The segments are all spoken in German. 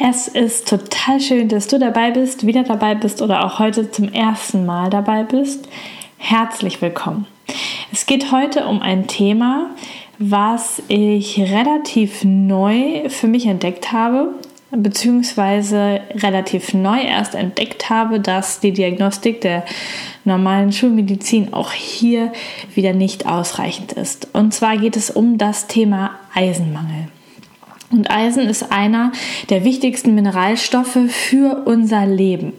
Es ist total schön, dass du dabei bist, wieder dabei bist oder auch heute zum ersten Mal dabei bist. Herzlich willkommen. Es geht heute um ein Thema, was ich relativ neu für mich entdeckt habe, beziehungsweise relativ neu erst entdeckt habe, dass die Diagnostik der normalen Schulmedizin auch hier wieder nicht ausreichend ist. Und zwar geht es um das Thema Eisenmangel. Und Eisen ist einer der wichtigsten Mineralstoffe für unser Leben.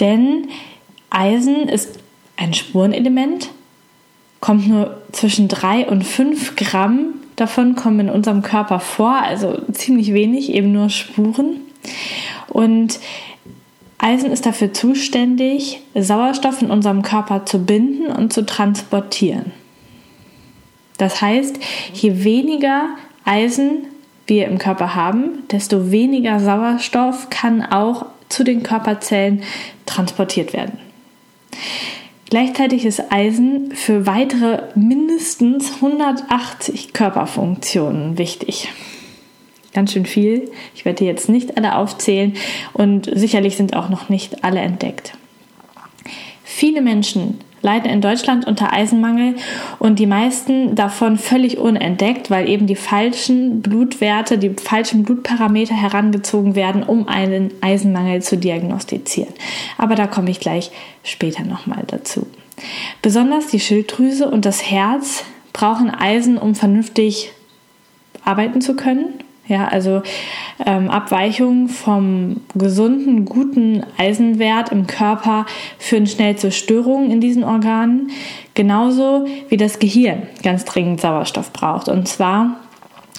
Denn Eisen ist ein Spurenelement, kommt nur zwischen 3 und 5 Gramm davon kommen in unserem Körper vor, also ziemlich wenig, eben nur Spuren. Und Eisen ist dafür zuständig, Sauerstoff in unserem Körper zu binden und zu transportieren. Das heißt, je weniger Eisen wir im Körper haben, desto weniger Sauerstoff kann auch zu den Körperzellen transportiert werden. Gleichzeitig ist Eisen für weitere mindestens 180 Körperfunktionen wichtig. Ganz schön viel. Ich werde jetzt nicht alle aufzählen und sicherlich sind auch noch nicht alle entdeckt. Viele Menschen leiden in Deutschland unter Eisenmangel und die meisten davon völlig unentdeckt, weil eben die falschen Blutwerte, die falschen Blutparameter herangezogen werden, um einen Eisenmangel zu diagnostizieren. Aber da komme ich gleich später nochmal dazu. Besonders die Schilddrüse und das Herz brauchen Eisen, um vernünftig arbeiten zu können ja, also ähm, Abweichungen vom gesunden, guten Eisenwert im Körper führen schnell zu Störungen in diesen Organen, genauso wie das Gehirn ganz dringend Sauerstoff braucht. Und zwar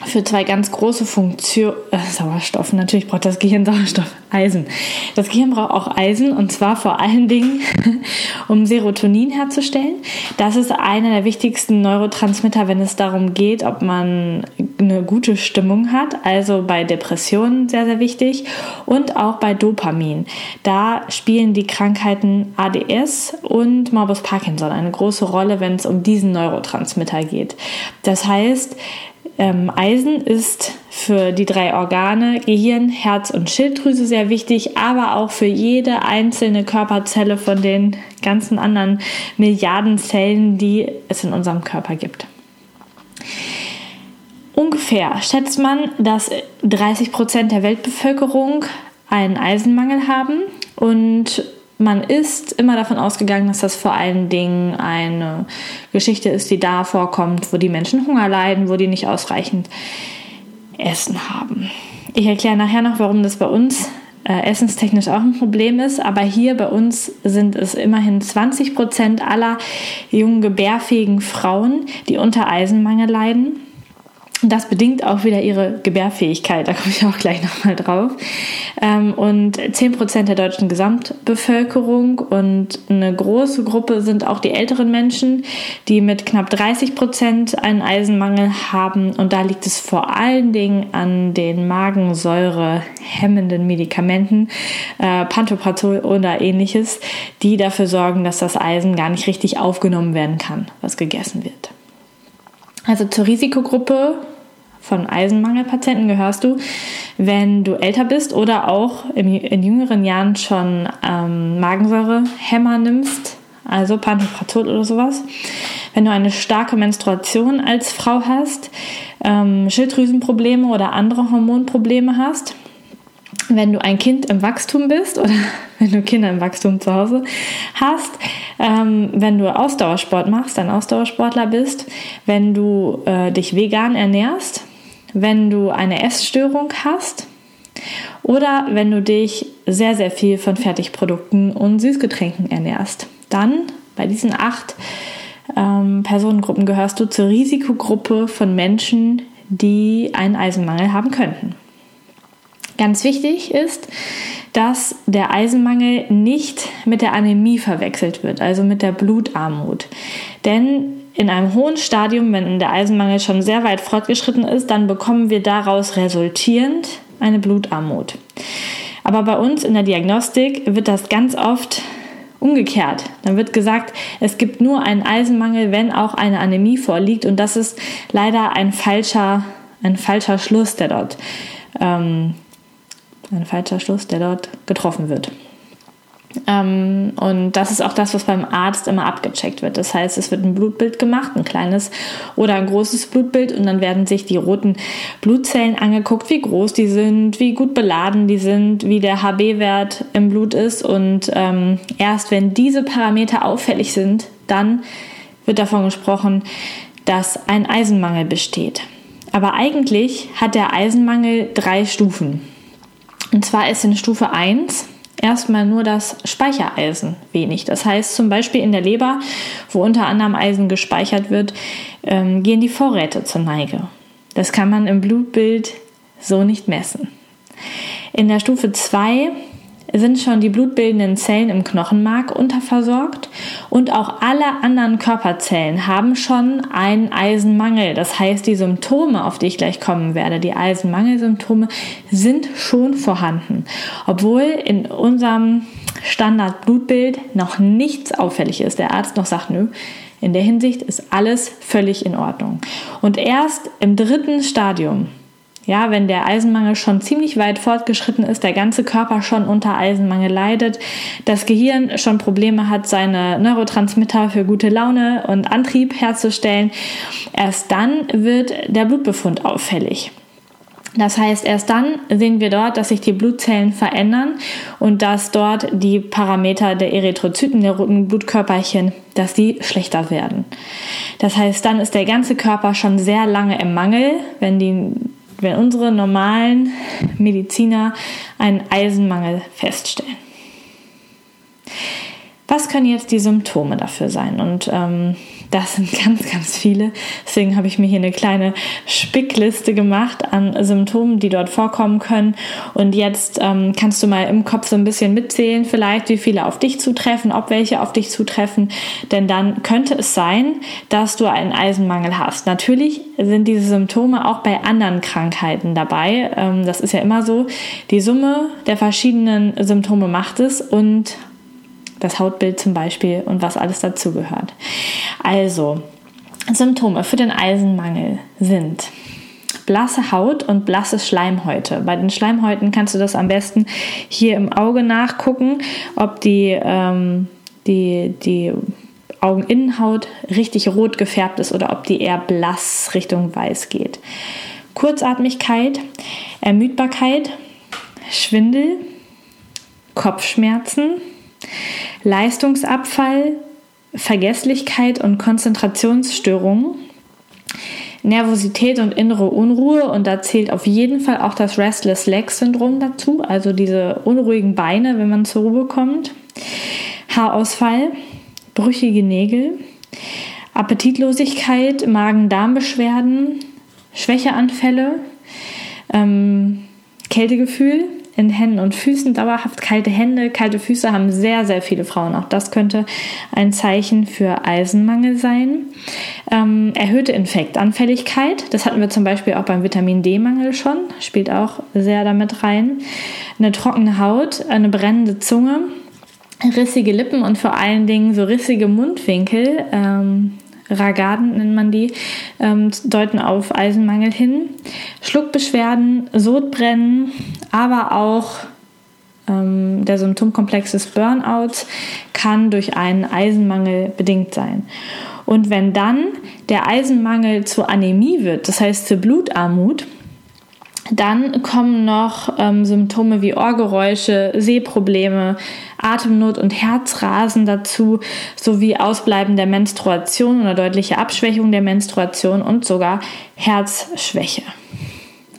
für zwei ganz große Funktionen, äh, Sauerstoff, natürlich braucht das Gehirn Sauerstoff, Eisen. Das Gehirn braucht auch Eisen und zwar vor allen Dingen, um Serotonin herzustellen. Das ist einer der wichtigsten Neurotransmitter, wenn es darum geht, ob man eine gute Stimmung hat, also bei Depressionen sehr, sehr wichtig und auch bei Dopamin. Da spielen die Krankheiten ADS und Morbus Parkinson eine große Rolle, wenn es um diesen Neurotransmitter geht. Das heißt, ähm, Eisen ist für die drei Organe Gehirn, Herz und Schilddrüse sehr wichtig, aber auch für jede einzelne Körperzelle von den ganzen anderen Milliarden Zellen, die es in unserem Körper gibt. Ungefähr schätzt man, dass 30 Prozent der Weltbevölkerung einen Eisenmangel haben und man ist immer davon ausgegangen, dass das vor allen Dingen eine Geschichte ist, die da vorkommt, wo die Menschen Hunger leiden, wo die nicht ausreichend Essen haben. Ich erkläre nachher noch, warum das bei uns äh, essenstechnisch auch ein Problem ist, aber hier bei uns sind es immerhin 20 Prozent aller jungen gebärfähigen Frauen, die unter Eisenmangel leiden. Das bedingt auch wieder ihre Gebärfähigkeit, da komme ich auch gleich nochmal drauf. Ähm, und 10% der deutschen Gesamtbevölkerung und eine große Gruppe sind auch die älteren Menschen, die mit knapp 30% einen Eisenmangel haben. Und da liegt es vor allen Dingen an den Magensäure hemmenden Medikamenten, äh, Pantoprazol oder ähnliches, die dafür sorgen, dass das Eisen gar nicht richtig aufgenommen werden kann, was gegessen wird. Also zur Risikogruppe von Eisenmangelpatienten gehörst du, wenn du älter bist oder auch in, jüngeren Jahren schon ähm, Magensäurehämmer nimmst, also Pantoprazol oder sowas. Wenn du eine starke Menstruation als Frau hast, ähm, Schilddrüsenprobleme oder andere Hormonprobleme hast, wenn du ein Kind im Wachstum bist oder wenn du Kinder im Wachstum zu Hause hast, ähm, wenn du Ausdauersport machst, ein Ausdauersportler bist, wenn du äh, dich vegan ernährst, wenn du eine Essstörung hast oder wenn du dich sehr, sehr viel von Fertigprodukten und Süßgetränken ernährst. Dann bei diesen acht ähm, Personengruppen gehörst du zur Risikogruppe von Menschen, die einen Eisenmangel haben könnten. Ganz wichtig ist, dass der Eisenmangel nicht mit der Anämie verwechselt wird, also mit der Blutarmut. Denn in einem hohen Stadium, wenn der Eisenmangel schon sehr weit fortgeschritten ist, dann bekommen wir daraus resultierend eine Blutarmut. Aber bei uns in der Diagnostik wird das ganz oft umgekehrt. Dann wird gesagt, es gibt nur einen Eisenmangel, wenn auch eine Anämie vorliegt. Und das ist leider ein falscher, ein falscher Schluss, der dort, ähm, ein falscher Schluss, der dort getroffen wird. Ähm, und das ist auch das, was beim Arzt immer abgecheckt wird. Das heißt, es wird ein Blutbild gemacht, ein kleines oder ein großes Blutbild, und dann werden sich die roten Blutzellen angeguckt, wie groß die sind, wie gut beladen die sind, wie der HB-Wert im Blut ist. Und ähm, erst wenn diese Parameter auffällig sind, dann wird davon gesprochen, dass ein Eisenmangel besteht. Aber eigentlich hat der Eisenmangel drei Stufen. Und zwar ist in Stufe 1 erstmal nur das Speichereisen wenig. Das heißt zum Beispiel in der Leber, wo unter anderem Eisen gespeichert wird, ähm, gehen die Vorräte zur Neige. Das kann man im Blutbild so nicht messen. In der Stufe 2 sind schon die blutbildenden Zellen im Knochenmark unterversorgt und auch alle anderen Körperzellen haben schon einen Eisenmangel. Das heißt, die Symptome, auf die ich gleich kommen werde, die Eisenmangelsymptome, sind schon vorhanden, obwohl in unserem Standardblutbild noch nichts auffällig ist. Der Arzt noch sagt, nö, in der Hinsicht ist alles völlig in Ordnung. Und erst im dritten Stadium ja, wenn der Eisenmangel schon ziemlich weit fortgeschritten ist, der ganze Körper schon unter Eisenmangel leidet, das Gehirn schon Probleme hat, seine Neurotransmitter für gute Laune und Antrieb herzustellen, erst dann wird der Blutbefund auffällig. Das heißt, erst dann sehen wir dort, dass sich die Blutzellen verändern und dass dort die Parameter der Erythrozyten, der roten Blutkörperchen, dass die schlechter werden. Das heißt, dann ist der ganze Körper schon sehr lange im Mangel, wenn die wenn unsere normalen Mediziner einen Eisenmangel feststellen. Was können jetzt die Symptome dafür sein? Und ähm, das sind ganz, ganz viele. Deswegen habe ich mir hier eine kleine Spickliste gemacht an Symptomen, die dort vorkommen können. Und jetzt ähm, kannst du mal im Kopf so ein bisschen mitzählen, vielleicht wie viele auf dich zutreffen, ob welche auf dich zutreffen. Denn dann könnte es sein, dass du einen Eisenmangel hast. Natürlich sind diese Symptome auch bei anderen Krankheiten dabei. Ähm, das ist ja immer so. Die Summe der verschiedenen Symptome macht es und das Hautbild zum Beispiel und was alles dazugehört. Also, Symptome für den Eisenmangel sind blasse Haut und blasse Schleimhäute. Bei den Schleimhäuten kannst du das am besten hier im Auge nachgucken, ob die, ähm, die, die Augeninnenhaut richtig rot gefärbt ist oder ob die eher blass Richtung weiß geht. Kurzatmigkeit, Ermüdbarkeit, Schwindel, Kopfschmerzen, Leistungsabfall, Vergesslichkeit und Konzentrationsstörungen, Nervosität und innere Unruhe. Und da zählt auf jeden Fall auch das Restless Leg Syndrom dazu, also diese unruhigen Beine, wenn man zur Ruhe kommt, Haarausfall, brüchige Nägel, Appetitlosigkeit, Magen-Darm-Beschwerden, Schwächeanfälle, ähm, Kältegefühl, in Händen und Füßen, dauerhaft kalte Hände, kalte Füße haben sehr, sehr viele Frauen. Auch das könnte ein Zeichen für Eisenmangel sein. Ähm, erhöhte Infektanfälligkeit, das hatten wir zum Beispiel auch beim Vitamin D-Mangel schon, spielt auch sehr damit rein. Eine trockene Haut, eine brennende Zunge, rissige Lippen und vor allen Dingen so rissige Mundwinkel. Ähm, Ragaden nennt man die, ähm, deuten auf Eisenmangel hin. Schluckbeschwerden, Sodbrennen, aber auch ähm, der Symptomkomplex des Burnouts kann durch einen Eisenmangel bedingt sein. Und wenn dann der Eisenmangel zur Anämie wird, das heißt zur Blutarmut, dann kommen noch ähm, Symptome wie Ohrgeräusche, Sehprobleme, Atemnot und Herzrasen dazu, sowie Ausbleiben der Menstruation oder deutliche Abschwächung der Menstruation und sogar Herzschwäche.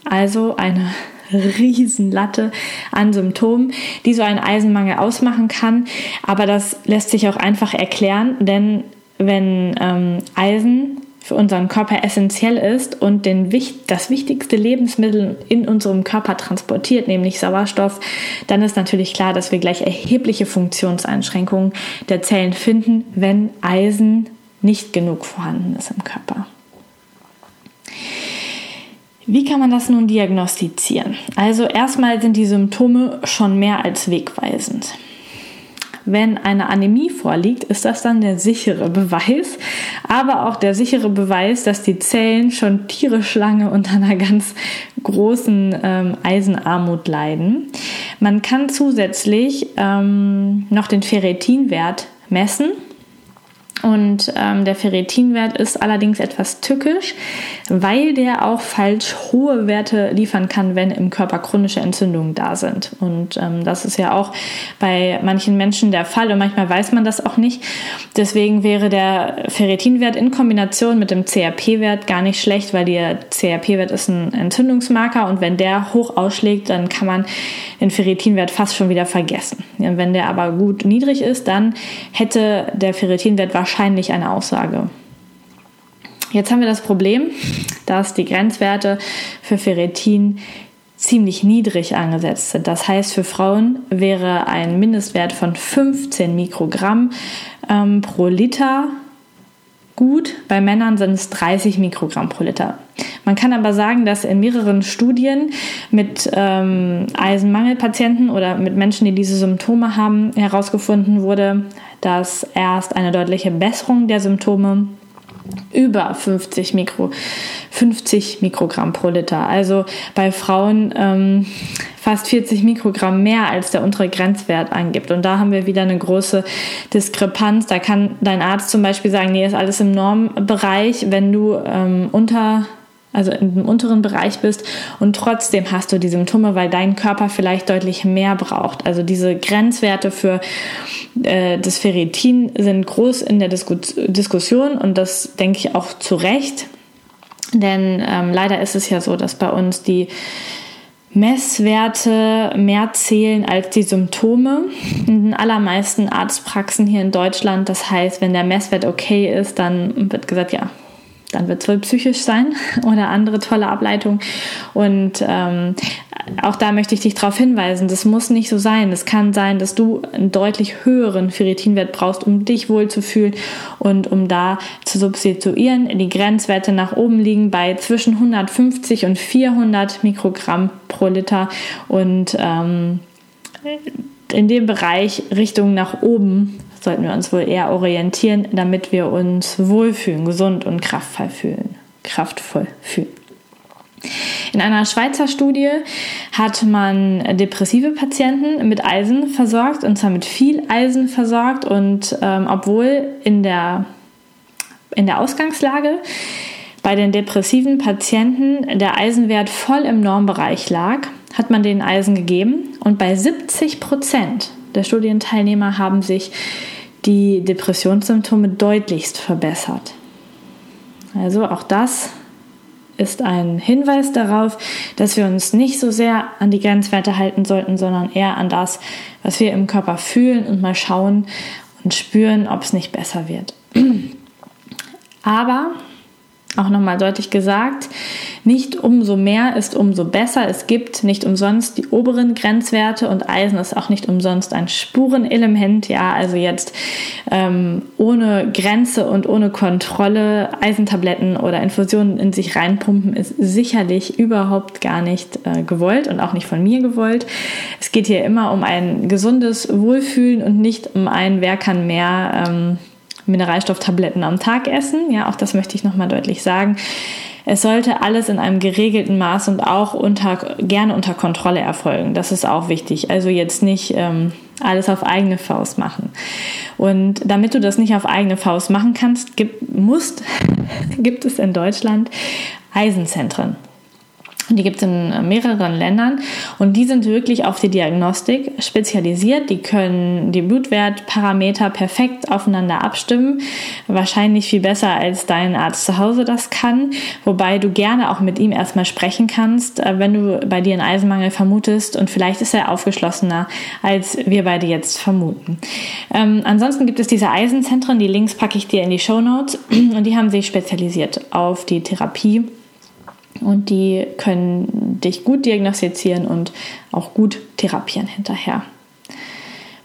Also eine Riesenlatte an Symptomen, die so einen Eisenmangel ausmachen kann. Aber das lässt sich auch einfach erklären, denn wenn ähm, Eisen für unseren Körper essentiell ist und den, das wichtigste Lebensmittel in unserem Körper transportiert, nämlich Sauerstoff, dann ist natürlich klar, dass wir gleich erhebliche Funktionseinschränkungen der Zellen finden, wenn Eisen nicht genug vorhanden ist im Körper. Wie kann man das nun diagnostizieren? Also erstmal sind die Symptome schon mehr als wegweisend. Wenn eine Anämie vorliegt, ist das dann der sichere Beweis, aber auch der sichere Beweis, dass die Zellen schon tierisch lange unter einer ganz großen ähm, Eisenarmut leiden. Man kann zusätzlich ähm, noch den Ferritinwert messen und ähm, der Ferritinwert ist allerdings etwas tückisch, weil der auch falsch hohe Werte liefern kann, wenn im Körper chronische Entzündungen da sind. Und ähm, das ist ja auch bei manchen Menschen der Fall und manchmal weiß man das auch nicht. Deswegen wäre der Ferritinwert in Kombination mit dem CRP-Wert gar nicht schlecht, weil der CRP-Wert ist ein Entzündungsmarker und wenn der hoch ausschlägt, dann kann man den Ferritinwert fast schon wieder vergessen. Ja, wenn der aber gut niedrig ist, dann hätte der Ferritinwert wahrscheinlich wahrscheinlich eine Aussage. Jetzt haben wir das Problem, dass die Grenzwerte für Ferritin ziemlich niedrig angesetzt sind. Das heißt, für Frauen wäre ein Mindestwert von 15 Mikrogramm ähm, pro Liter gut. Bei Männern sind es 30 Mikrogramm pro Liter. Man kann aber sagen, dass in mehreren Studien mit ähm, Eisenmangelpatienten oder mit Menschen, die diese Symptome haben, herausgefunden wurde, dass erst eine deutliche Besserung der Symptome über 50, Mikro, 50 Mikrogramm pro Liter. Also bei Frauen ähm, fast 40 Mikrogramm mehr als der untere Grenzwert angibt. Und da haben wir wieder eine große Diskrepanz. Da kann dein Arzt zum Beispiel sagen, nee, ist alles im Normbereich. Wenn du ähm, unter also im unteren Bereich bist und trotzdem hast du die Symptome, weil dein Körper vielleicht deutlich mehr braucht. Also diese Grenzwerte für äh, das Ferritin sind groß in der Disku Diskussion und das denke ich auch zu Recht. Denn ähm, leider ist es ja so, dass bei uns die Messwerte mehr zählen als die Symptome. In den allermeisten Arztpraxen hier in Deutschland, das heißt, wenn der Messwert okay ist, dann wird gesagt, ja, dann wird es wohl psychisch sein oder andere tolle Ableitung. Und ähm, auch da möchte ich dich darauf hinweisen, das muss nicht so sein. Es kann sein, dass du einen deutlich höheren Ferritinwert brauchst, um dich wohlzufühlen und um da zu substituieren. Die Grenzwerte nach oben liegen bei zwischen 150 und 400 Mikrogramm pro Liter und ähm, in dem Bereich Richtung nach oben sollten wir uns wohl eher orientieren, damit wir uns wohlfühlen, gesund und kraftvoll fühlen. Kraftvoll fühlen. In einer Schweizer Studie hat man depressive Patienten mit Eisen versorgt, und zwar mit viel Eisen versorgt. Und ähm, obwohl in der, in der Ausgangslage bei den depressiven Patienten der Eisenwert voll im Normbereich lag, hat man den Eisen gegeben. Und bei 70 Prozent der Studienteilnehmer haben sich die Depressionssymptome deutlichst verbessert. Also auch das ist ein Hinweis darauf, dass wir uns nicht so sehr an die Grenzwerte halten sollten, sondern eher an das, was wir im Körper fühlen und mal schauen und spüren, ob es nicht besser wird. Aber auch nochmal deutlich gesagt, nicht umso mehr ist umso besser. Es gibt nicht umsonst die oberen Grenzwerte und Eisen ist auch nicht umsonst ein Spurenelement. Ja, also jetzt ähm, ohne Grenze und ohne Kontrolle Eisentabletten oder Infusionen in sich reinpumpen ist sicherlich überhaupt gar nicht äh, gewollt und auch nicht von mir gewollt. Es geht hier immer um ein gesundes Wohlfühlen und nicht um ein Wer kann mehr. Ähm, Mineralstofftabletten am Tag essen. Ja, auch das möchte ich nochmal deutlich sagen. Es sollte alles in einem geregelten Maß und auch unter, gerne unter Kontrolle erfolgen. Das ist auch wichtig. Also jetzt nicht ähm, alles auf eigene Faust machen. Und damit du das nicht auf eigene Faust machen kannst, gibt, musst, gibt es in Deutschland Eisenzentren. Die gibt es in mehreren Ländern und die sind wirklich auf die Diagnostik spezialisiert. Die können die Blutwertparameter perfekt aufeinander abstimmen. Wahrscheinlich viel besser als dein Arzt zu Hause das kann. Wobei du gerne auch mit ihm erstmal sprechen kannst, äh, wenn du bei dir einen Eisenmangel vermutest. Und vielleicht ist er aufgeschlossener, als wir beide jetzt vermuten. Ähm, ansonsten gibt es diese Eisenzentren. Die Links packe ich dir in die Show Notes. Und die haben sich spezialisiert auf die Therapie und die können dich gut diagnostizieren und auch gut therapieren hinterher.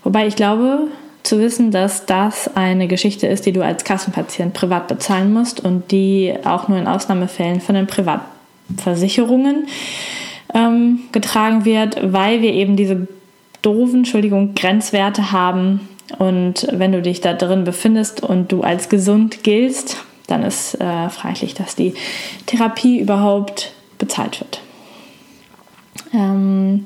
Wobei ich glaube zu wissen, dass das eine Geschichte ist, die du als Kassenpatient privat bezahlen musst und die auch nur in Ausnahmefällen von den Privatversicherungen ähm, getragen wird, weil wir eben diese doofen, Entschuldigung, Grenzwerte haben. Und wenn du dich da drin befindest und du als gesund giltst, dann ist äh, fraglich, dass die Therapie überhaupt bezahlt wird. Ähm,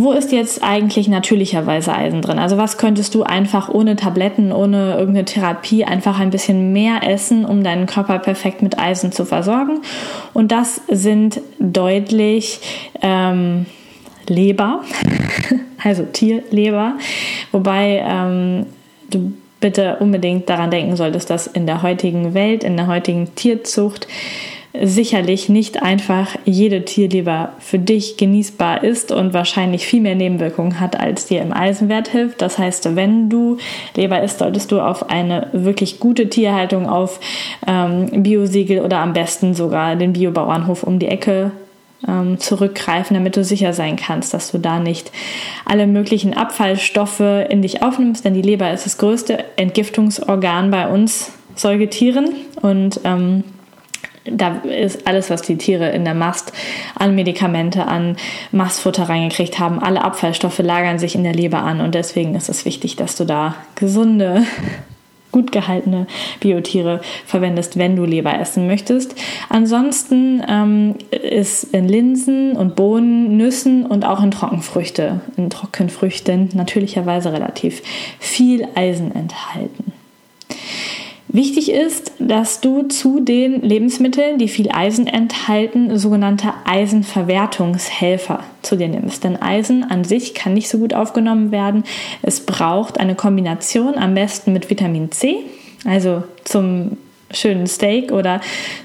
wo ist jetzt eigentlich natürlicherweise Eisen drin? Also was könntest du einfach ohne Tabletten, ohne irgendeine Therapie einfach ein bisschen mehr essen, um deinen Körper perfekt mit Eisen zu versorgen? Und das sind deutlich ähm, Leber, also Tierleber, wobei ähm, du bitte unbedingt daran denken solltest, dass in der heutigen Welt, in der heutigen Tierzucht sicherlich nicht einfach jede Tierleber für dich genießbar ist und wahrscheinlich viel mehr Nebenwirkungen hat, als dir im Eisenwert hilft. Das heißt, wenn du Leber isst, solltest du auf eine wirklich gute Tierhaltung, auf ähm, Biosiegel oder am besten sogar den Biobauernhof um die Ecke ähm, zurückgreifen, damit du sicher sein kannst, dass du da nicht alle möglichen Abfallstoffe in dich aufnimmst, denn die Leber ist das größte Entgiftungsorgan bei uns Säugetieren. Und ähm, da ist alles, was die Tiere in der Mast an Medikamente, an Mastfutter reingekriegt haben, alle Abfallstoffe lagern sich in der Leber an. Und deswegen ist es wichtig, dass du da gesunde gut gehaltene Biotiere verwendest, wenn du Leber essen möchtest. Ansonsten ähm, ist in Linsen und Bohnen, Nüssen und auch in Trockenfrüchte, in Trockenfrüchten natürlicherweise relativ viel Eisen enthalten. Wichtig ist, dass du zu den Lebensmitteln, die viel Eisen enthalten, sogenannte Eisenverwertungshelfer zu dir nimmst. Denn Eisen an sich kann nicht so gut aufgenommen werden. Es braucht eine Kombination, am besten mit Vitamin C, also zum schönen Steak oder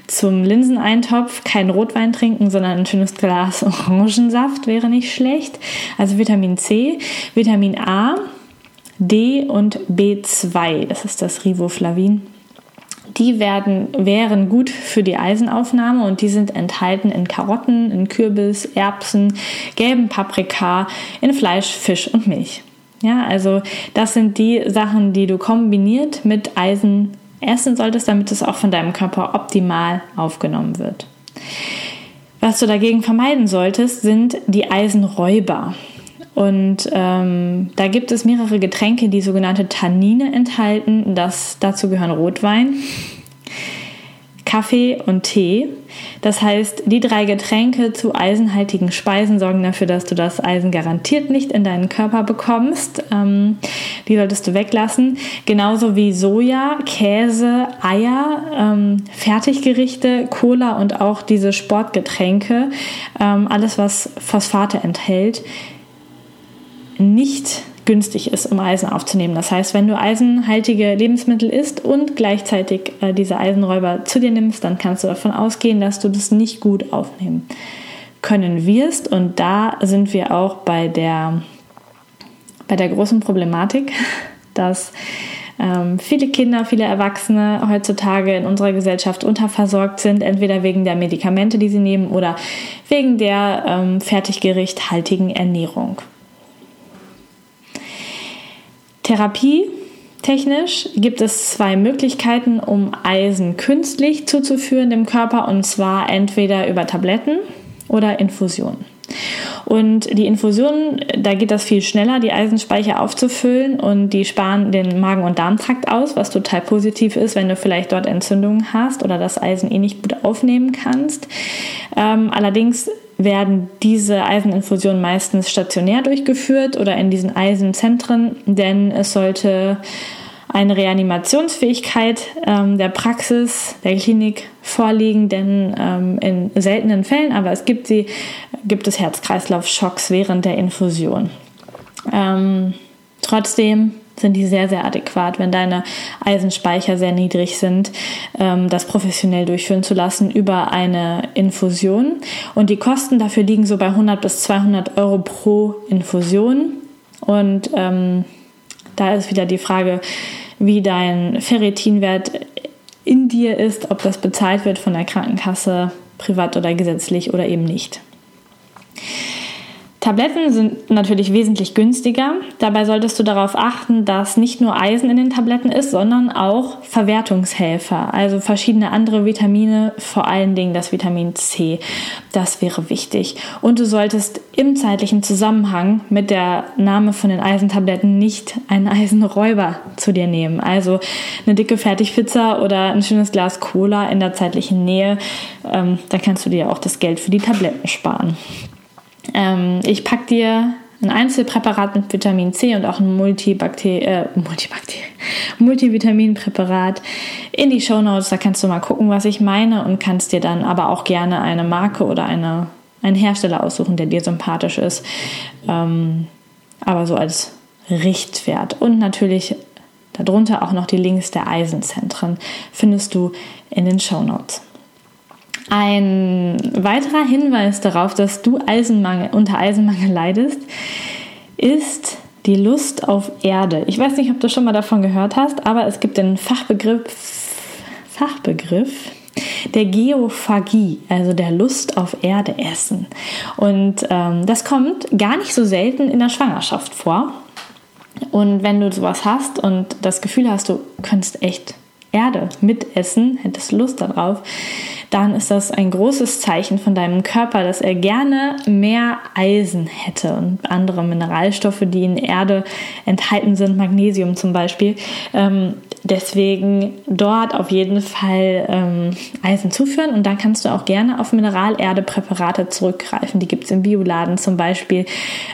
zum Linseneintopf kein Rotwein trinken, sondern ein schönes Glas Orangensaft wäre nicht schlecht. Also Vitamin C, Vitamin A, D und B2, das ist das Riboflavin die werden, wären gut für die Eisenaufnahme und die sind enthalten in Karotten, in Kürbis, Erbsen, gelben Paprika, in Fleisch, Fisch und Milch. Ja, also das sind die Sachen, die du kombiniert mit Eisen essen solltest, damit es auch von deinem Körper optimal aufgenommen wird. Was du dagegen vermeiden solltest, sind die Eisenräuber. Und ähm, da gibt es mehrere Getränke, die sogenannte Tannine enthalten. Das, dazu gehören Rotwein, Kaffee und Tee. Das heißt, die drei Getränke zu eisenhaltigen Speisen sorgen dafür, dass du das Eisen garantiert nicht in deinen Körper bekommst. Ähm, die solltest du weglassen. Genauso wie Soja, Käse, Eier, ähm, Fertiggerichte, Cola und auch diese Sportgetränke. Ähm, alles, was Phosphate enthält nicht günstig ist, um Eisen aufzunehmen. Das heißt, wenn du eisenhaltige Lebensmittel isst und gleichzeitig äh, diese Eisenräuber zu dir nimmst, dann kannst du davon ausgehen, dass du das nicht gut aufnehmen können wirst. Und da sind wir auch bei der, bei der großen Problematik, dass ähm, viele Kinder, viele Erwachsene heutzutage in unserer Gesellschaft unterversorgt sind, entweder wegen der Medikamente, die sie nehmen oder wegen der ähm, fertiggerichthaltigen Ernährung. Therapie Technisch gibt es zwei Möglichkeiten, um Eisen künstlich zuzuführen dem Körper, und zwar entweder über Tabletten oder Infusion. Und die Infusionen, da geht das viel schneller, die Eisenspeicher aufzufüllen und die sparen den Magen- und Darmtrakt aus, was total positiv ist, wenn du vielleicht dort Entzündungen hast oder das Eisen eh nicht gut aufnehmen kannst. Ähm, allerdings werden diese Eiseninfusionen meistens stationär durchgeführt oder in diesen Eisenzentren, denn es sollte eine Reanimationsfähigkeit ähm, der Praxis, der Klinik vorliegen, denn ähm, in seltenen Fällen, aber es gibt sie, gibt es Herz-Kreislauf-Schocks während der Infusion. Ähm, trotzdem sind die sehr, sehr adäquat, wenn deine Eisenspeicher sehr niedrig sind, ähm, das professionell durchführen zu lassen über eine Infusion. Und die Kosten dafür liegen so bei 100 bis 200 Euro pro Infusion. Und ähm, da ist wieder die Frage, wie dein Ferritinwert in dir ist, ob das bezahlt wird von der Krankenkasse, privat oder gesetzlich oder eben nicht. Tabletten sind natürlich wesentlich günstiger. Dabei solltest du darauf achten, dass nicht nur Eisen in den Tabletten ist, sondern auch Verwertungshelfer, also verschiedene andere Vitamine, vor allen Dingen das Vitamin C. Das wäre wichtig. Und du solltest im zeitlichen Zusammenhang mit der Name von den Eisentabletten nicht einen Eisenräuber zu dir nehmen. Also eine dicke Fertigpizza oder ein schönes Glas Cola in der zeitlichen Nähe. Ähm, da kannst du dir auch das Geld für die Tabletten sparen. Ähm, ich packe dir ein Einzelpräparat mit Vitamin C und auch ein Multibakter äh, Multivitaminpräparat in die Show Notes. Da kannst du mal gucken, was ich meine und kannst dir dann aber auch gerne eine Marke oder eine, einen Hersteller aussuchen, der dir sympathisch ist. Ähm, aber so als Richtwert. Und natürlich darunter auch noch die Links der Eisenzentren findest du in den Show Notes. Ein weiterer Hinweis darauf, dass du Eisenmangel, unter Eisenmangel leidest, ist die Lust auf Erde. Ich weiß nicht, ob du schon mal davon gehört hast, aber es gibt den Fachbegriff, Fachbegriff der Geophagie, also der Lust auf Erde essen. Und ähm, das kommt gar nicht so selten in der Schwangerschaft vor. Und wenn du sowas hast und das Gefühl hast, du könntest echt Erde mitessen, hättest Lust darauf, dann ist das ein großes Zeichen von deinem Körper, dass er gerne mehr Eisen hätte und andere Mineralstoffe, die in Erde enthalten sind, Magnesium zum Beispiel. Ähm, deswegen dort auf jeden Fall ähm, Eisen zuführen und dann kannst du auch gerne auf Mineralerdepräparate zurückgreifen. Die gibt es im Bioladen zum Beispiel.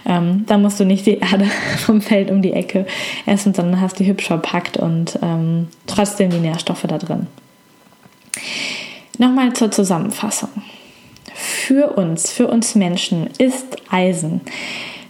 Ähm, da musst du nicht die Erde vom Feld um die Ecke essen, sondern hast die hübsch verpackt und ähm, trotzdem die Nährstoffe da drin. Nochmal zur Zusammenfassung. Für uns, für uns Menschen ist Eisen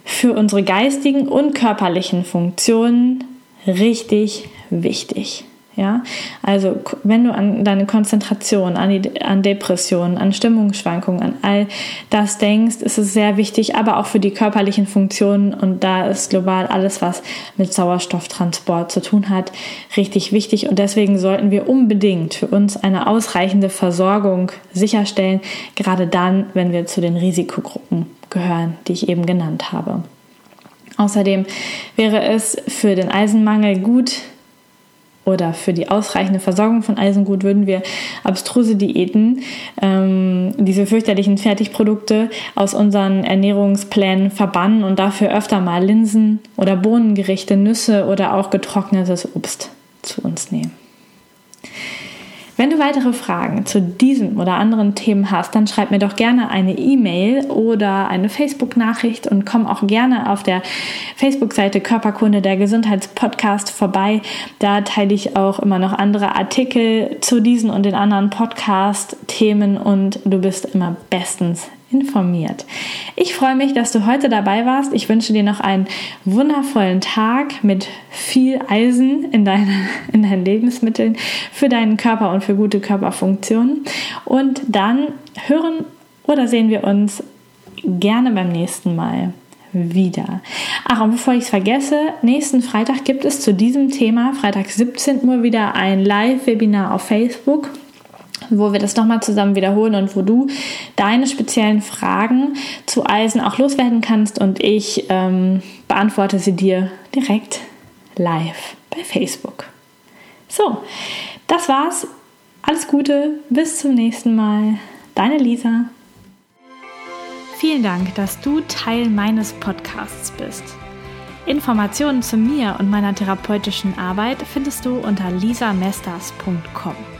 für unsere geistigen und körperlichen Funktionen richtig wichtig. Ja, also wenn du an deine Konzentration, an, die, an Depressionen, an Stimmungsschwankungen, an all das denkst, ist es sehr wichtig, aber auch für die körperlichen Funktionen. Und da ist global alles, was mit Sauerstofftransport zu tun hat, richtig wichtig. Und deswegen sollten wir unbedingt für uns eine ausreichende Versorgung sicherstellen, gerade dann, wenn wir zu den Risikogruppen gehören, die ich eben genannt habe. Außerdem wäre es für den Eisenmangel gut, oder für die ausreichende Versorgung von Eisengut würden wir abstruse Diäten, ähm, diese fürchterlichen Fertigprodukte aus unseren Ernährungsplänen verbannen und dafür öfter mal Linsen oder Bohnengerichte, Nüsse oder auch getrocknetes Obst zu uns nehmen. Wenn du weitere Fragen zu diesem oder anderen Themen hast, dann schreib mir doch gerne eine E-Mail oder eine Facebook-Nachricht und komm auch gerne auf der Facebook-Seite Körperkunde der Gesundheitspodcast vorbei. Da teile ich auch immer noch andere Artikel zu diesen und den anderen Podcast-Themen und du bist immer bestens informiert. Ich freue mich, dass du heute dabei warst. Ich wünsche dir noch einen wundervollen Tag mit viel Eisen in, deine, in deinen Lebensmitteln für deinen Körper und für gute Körperfunktionen. Und dann hören oder sehen wir uns gerne beim nächsten Mal wieder. Ach, und bevor ich es vergesse, nächsten Freitag gibt es zu diesem Thema, Freitag 17 Uhr, wieder ein Live-Webinar auf Facebook wo wir das nochmal zusammen wiederholen und wo du deine speziellen Fragen zu Eisen auch loswerden kannst und ich ähm, beantworte sie dir direkt live bei Facebook. So, das war's. Alles Gute, bis zum nächsten Mal. Deine Lisa. Vielen Dank, dass du Teil meines Podcasts bist. Informationen zu mir und meiner therapeutischen Arbeit findest du unter lisamesters.com.